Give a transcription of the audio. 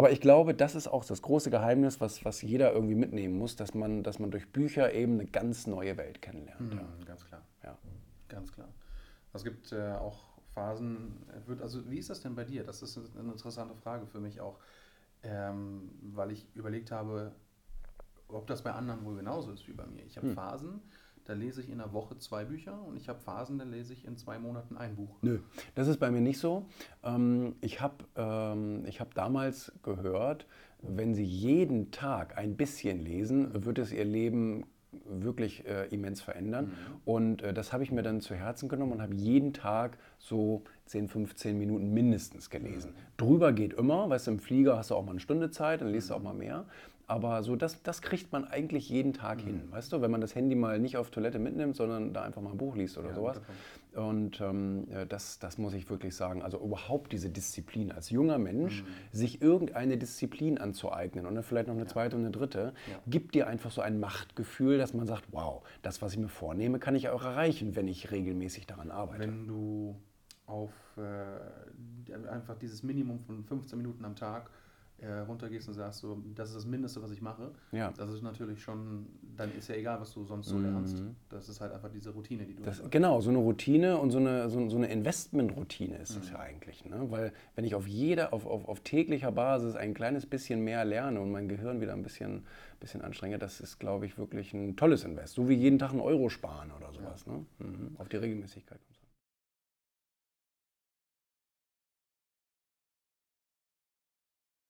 Aber ich glaube, das ist auch das große Geheimnis, was, was jeder irgendwie mitnehmen muss, dass man, dass man durch Bücher eben eine ganz neue Welt kennenlernt. Mhm, ja. Ganz klar. Ja. Ganz klar. Es gibt äh, auch Phasen, äh, wird, also wie ist das denn bei dir? Das ist eine interessante Frage für mich auch, ähm, weil ich überlegt habe, ob das bei anderen wohl genauso ist wie bei mir. Ich habe Hm. Phasen, da lese ich in der Woche zwei Bücher und ich habe Phasen, da lese ich in zwei Monaten ein Buch. Nö, das ist bei mir nicht so. Ähm, ich habe ähm, hab damals gehört, wenn Sie jeden Tag ein bisschen lesen, wird es Ihr Leben wirklich äh, immens verändern. Und äh, das habe ich mir dann zu Herzen genommen und habe jeden Tag so 10, 15 Minuten mindestens gelesen. Drüber geht immer, weißt du, im Flieger hast du auch mal eine Stunde Zeit, dann liest du auch mal mehr. Aber so, das, das kriegt man eigentlich jeden Tag hin, weißt du, wenn man das Handy mal nicht auf Toilette mitnimmt, sondern da einfach mal ein Buch liest oder Ja, sowas. Punkt. Und ähm, ja, das, das muss ich wirklich sagen. Also überhaupt diese Disziplin als junger Mensch, sich irgendeine Disziplin anzueignen und dann vielleicht noch eine zweite und eine dritte, Ja. gibt dir einfach so ein Machtgefühl, dass man sagt, wow, das, was ich mir vornehme, kann ich auch erreichen, wenn ich regelmäßig daran arbeite. Wenn du auf äh, einfach dieses Minimum von 15 Minuten am Tag äh, runtergehst und sagst, so, das ist das Mindeste, was ich mache, Ja. das ist natürlich schon, dann ist ja egal, was du sonst so lernst. Das ist halt einfach diese Routine, die du Das, hast. genau, so eine Routine und so eine, so, so eine Investmentroutine ist Mhm. das ja eigentlich. Ne? Weil wenn ich auf jeder, auf, auf, auf täglicher Basis ein kleines bisschen mehr lerne und mein Gehirn wieder ein bisschen, bisschen anstrenge, das ist, glaube ich, wirklich ein tolles Invest. So wie jeden Tag einen Euro sparen oder sowas. Ne? Mhm. Auf die Regelmäßigkeit.